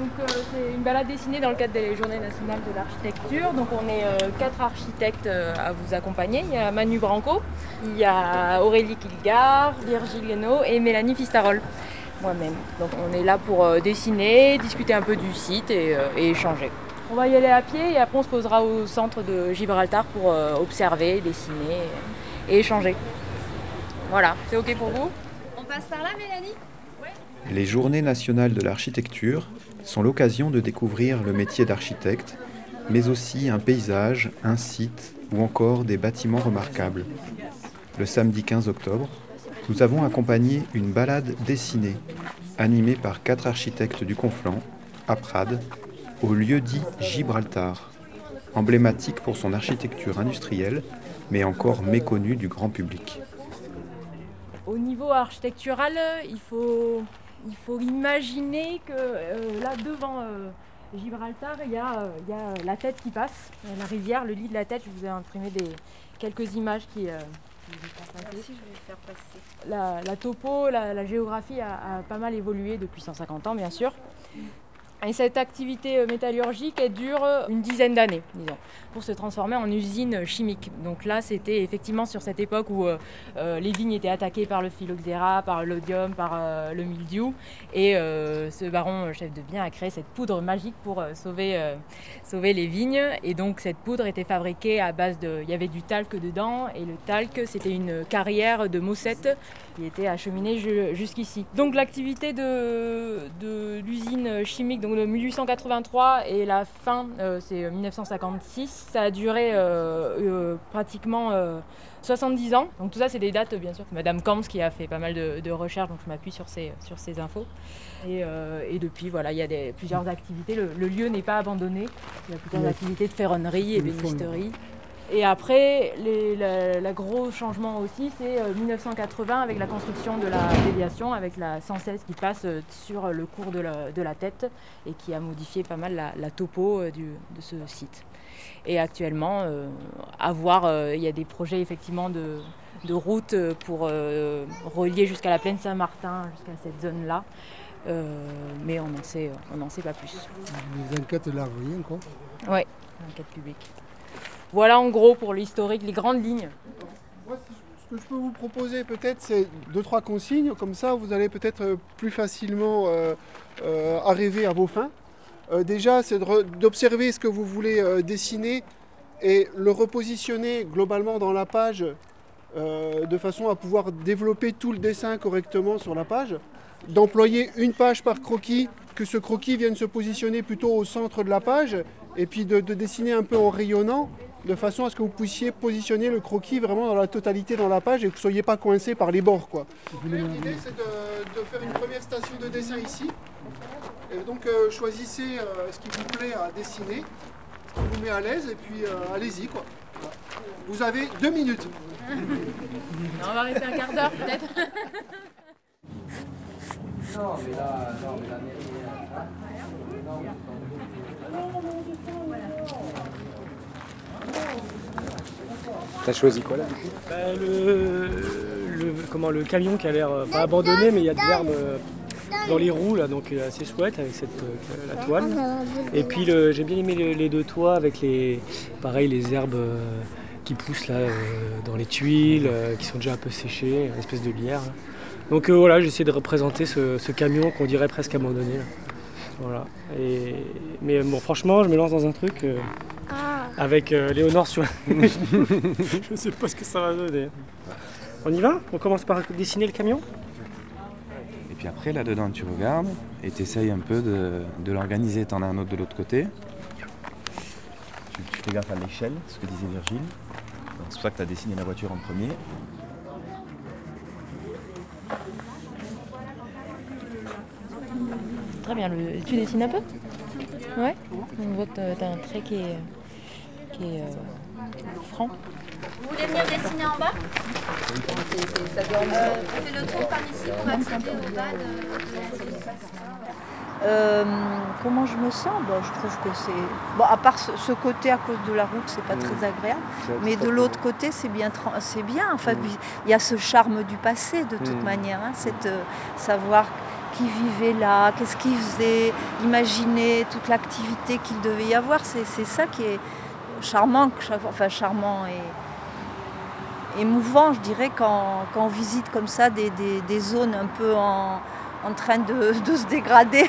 Donc euh, c'est une balade dessinée dans le cadre des Journées nationales de l'architecture. Donc on est euh, quatre architectes euh, à vous accompagner. Il y a Manu Branco, il y a Aurélie Kilgar, Virgile Guénaud et Mélanie Fistarol, moi-même. Donc on est là pour dessiner, discuter un peu du site et, et, échanger. On va y aller à pied et après on se posera au centre de Gibraltar pour observer, dessiner et échanger. Voilà, c'est ok pour vous? On passe par là Mélanie? Les Journées nationales de l'architecture sont l'occasion de découvrir le métier d'architecte, mais aussi un paysage, un site ou encore des bâtiments remarquables. Le samedi 15 octobre, nous avons accompagné une balade dessinée, animée par quatre architectes du Conflent, à Prades, au lieu dit Gibraltar, emblématique pour son architecture industrielle, mais encore méconnue du grand public. Au niveau architectural, il faut il faut imaginer que euh, là devant euh, Gibraltar, il y, a, la tête qui passe, euh, la rivière, le lit de la tête. Je vous ai imprimé des, quelques images qui. La, topo, la, géographie a, pas mal évolué depuis 150 ans, bien sûr. Et cette activité euh, métallurgique, dure euh, une dizaine d'années, disons, pour se transformer en usine chimique. Donc là, c'était effectivement sur cette époque où euh, les vignes étaient attaquées par le phylloxéra, par l'odium, par le mildiou. Et ce baron chef de bien a créé cette poudre magique pour sauver, sauver les vignes. Et donc cette poudre était fabriquée à base de... Il y avait du talc dedans. Et le talc, c'était une carrière de mossettes qui était acheminée jusqu'ici. Donc l'activité de, de l'usine chimique, de 1883 et la fin, euh, c'est 1956. Euh, ça a duré euh, pratiquement 70 ans. Donc tout ça, c'est des dates, bien sûr, Madame Camps qui a fait pas mal de, recherches, donc je m'appuie sur ces, sur ces infos. Et, depuis, voilà, il y a des, plusieurs activités. Le, lieu n'est pas abandonné. Il y a plusieurs activités de ferronnerie et bénisterie. Et après, le gros changement aussi, c'est 1980 euh, avec la construction de la déviation, avec la 116 qui passe euh, sur le cours de la, tête et qui a modifié pas mal la, topo euh, de ce site. Et actuellement, à voir, il y a des projets effectivement de, route pour relier jusqu'à la plaine Saint-Martin, jusqu'à cette zone-là. mais on n'en sait, sait pas plus. Les enquêtes là, rien quoi Oui, enquêtes publiques. Voilà en gros pour l'historique, les grandes lignes. ce que je peux vous proposer peut-être, c'est deux, trois consignes. Comme ça, vous allez peut-être euh, plus facilement euh, euh, arriver à vos fins. déjà, c'est d'observer ce que vous voulez dessiner et le repositionner globalement dans la page de façon à pouvoir développer tout le dessin correctement sur la page. D'employer une page par croquis, que ce croquis vienne se positionner plutôt au centre de la page, et puis de dessiner un peu en rayonnant de façon à ce que vous puissiez positionner le croquis vraiment dans la totalité dans la page et que vous ne soyez pas coincé par les bords. L'idée c'est de, faire une première station de dessin ici. Et donc euh, choisissez euh, ce qui vous plaît à dessiner, ce qui vous met à l'aise et puis euh, allez-y. quoi. Vous avez deux minutes. on va rester un quart d'heure peut-être. non mais là, non mais là, T'as choisi quoi là bah, le, comment, le camion qui a l'air euh, pas abandonné, mais il y a des herbes euh, dans les roues là, donc euh, assez chouette avec cette la toile. Et puis j'ai bien aimé les, deux toits avec les pareil les herbes qui poussent là dans les tuiles, qui sont déjà un peu séchées, une espèce de bière. Donc voilà, j'ai essayé de représenter ce, camion qu'on dirait presque abandonné. Voilà. Et, mais bon, franchement, je me lance dans un truc avec euh, Léonore sur. je sais pas ce que ça va donner. On y va? On commence par dessiner le camion? Et puis après, là-dedans, tu regardes et tu essayes un peu de, l'organiser. T'en as un autre de l'autre côté. Tu, fais gaffe à l'échelle, ce que disait Virgile. C'est pour ça que tu as dessiné la voiture en premier. Très bien. Tu dessines un peu? Ouais. On voit que tu as un trait qui est euh, franc. Vous voulez venir dessiner en bas? Euh, le tour par ici pour accéder au bas euh, comment je me sens? Bon, Je trouve que c'est. Bon, à part ce, côté à cause de la route, c'est pas très agréable. Mais de l'autre côté, c'est bien. C'est bien. Enfin, il y a ce charme du passé de toute manière. Hein, cette, savoir qui vivait là, qu'est-ce qu'il faisait, imaginer toute l'activité qu'il devait y avoir. C'est ça qui est charmant, enfin charmant et émouvant, je dirais, quand, on visite comme ça des, zones un peu en, train de, se dégrader.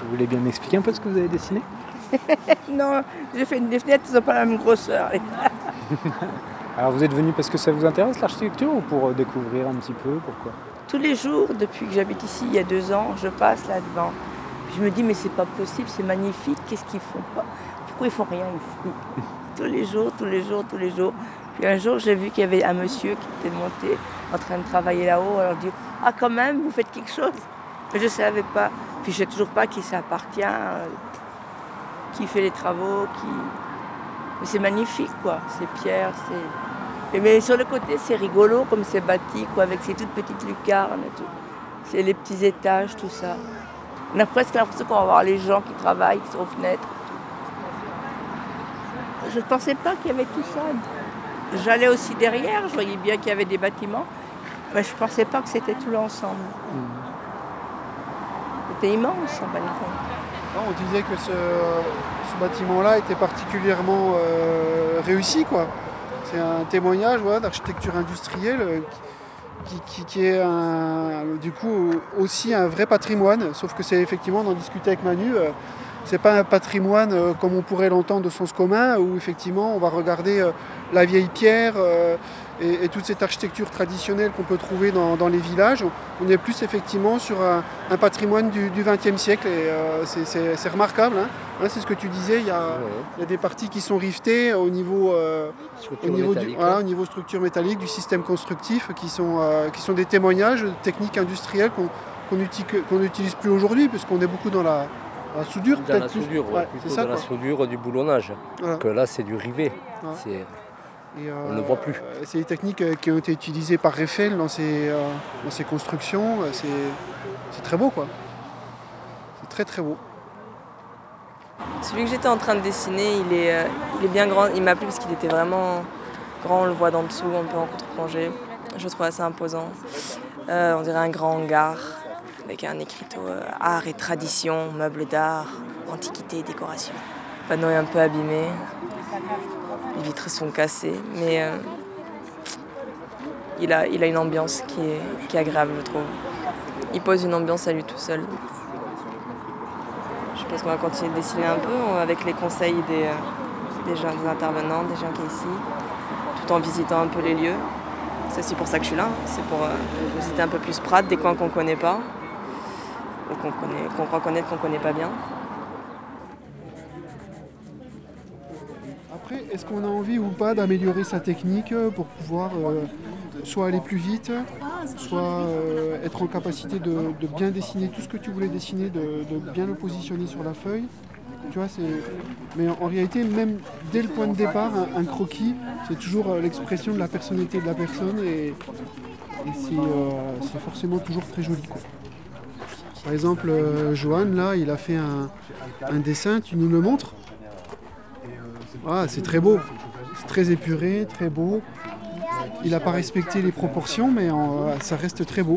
Vous voulez bien m'expliquer un peu ce que vous avez dessiné? Non, j'ai fait des fenêtres, elles n'ont pas la même grosseur. Alors vous êtes venu parce que ça vous intéresse l'architecture ou pour euh, découvrir un petit peu Pourquoi? Tous les jours, depuis que j'habite ici, il y a deux ans, je passe là-devant. Je me dis mais c'est pas possible, c'est magnifique, qu'est-ce qu'ils font pas? Pourquoi ils font rien ici Tous les jours, tous les jours, tous les jours. Puis un jour j'ai vu qu'il y avait un monsieur qui était monté en train de travailler là-haut. Alors je dis ah quand même vous faites quelque chose. Mais je ne savais pas. Puis je sais toujours pas qui ça appartient, euh, qui fait les travaux, qui. Mais c'est magnifique quoi. C'est pierre, c'est. Mais sur le côté c'est rigolo comme c'est bâti quoi, avec ces toutes petites lucarnes et tout. C'est les petits étages, tout ça. On a presque l'impression qu'on va voir les gens qui travaillent, qui sont aux fenêtres. Je ne pensais pas qu'il y avait tout ça. J'allais aussi derrière, je voyais bien qu'il y avait des bâtiments, mais je ne pensais pas que c'était tout l'ensemble. C'était immense en On disait que ce, bâtiment-là était particulièrement euh, réussi. quoi. C'est un témoignage d'architecture industrielle euh, qui, est du coup aussi un vrai patrimoine, sauf que c'est effectivement d'en discuter avec Manu. Euh, c'est pas un patrimoine euh, comme on pourrait l'entendre de sens commun, où effectivement on va regarder euh, la vieille pierre et, toute cette architecture traditionnelle qu'on peut trouver dans, les villages. On est plus effectivement sur un, patrimoine du XXe siècle et c'est remarquable. Hein. Hein, c'est ce que tu disais, il y, a, des parties qui sont rivetées au niveau, au niveau, du, au niveau structure métallique, du système constructif, qui sont, qui sont des témoignages de techniques industrielles qu'on n'utilise plus aujourd'hui, puisqu'on est beaucoup dans la, soudure. Dans la soudure, plutôt dans la soudure du boulonnage. Que là, c'est du rivet. on ne le voit plus. Euh, c'est des techniques euh, qui ont été utilisées par Eiffel dans ses, euh, dans ses constructions. C'est très beau, quoi. C'est très très beau. Celui que j'étais en train de dessiner, il est, il est bien grand. Il m'a plu parce qu'il était vraiment grand. On le voit d'en dessous, un peu en contre-plongée. Je le trouve assez imposant. on dirait un grand hangar avec un écriteau art et tradition, meubles d'art, antiquité décoration. Le panneau est un peu abîmé. Les vitres sont cassées, mais euh, il, a, il a une ambiance qui est, qui est agréable, je trouve. Il pose une ambiance à lui tout seul. Je pense qu'on va continuer de dessiner un peu avec les conseils des, euh, des, intervenants, des gens qui sont ici, tout en visitant un peu les lieux. C'est aussi pour ça que je suis là, c'est pour euh, visiter un peu plus Prades, des coins qu'on ne connaît pas, qu'on qu'on croit connaître qu'on connaît pas bien. Après, est-ce qu'on a envie ou pas d'améliorer sa technique pour pouvoir euh, soit aller plus vite, soit euh, être en capacité de, bien dessiner tout ce que tu voulais dessiner, de, bien le positionner sur la feuille? Tu vois, Mais en, réalité, même dès le point de départ, un, croquis, c'est toujours euh, l'expression de la personnalité de la personne et, c'est forcément toujours très joli. Par exemple, euh, Johan, là, il a fait un, dessin, tu nous le montres ah, C'est très beau, c'est très épuré, très beau. Il n'a pas respecté les proportions, mais ça reste très beau.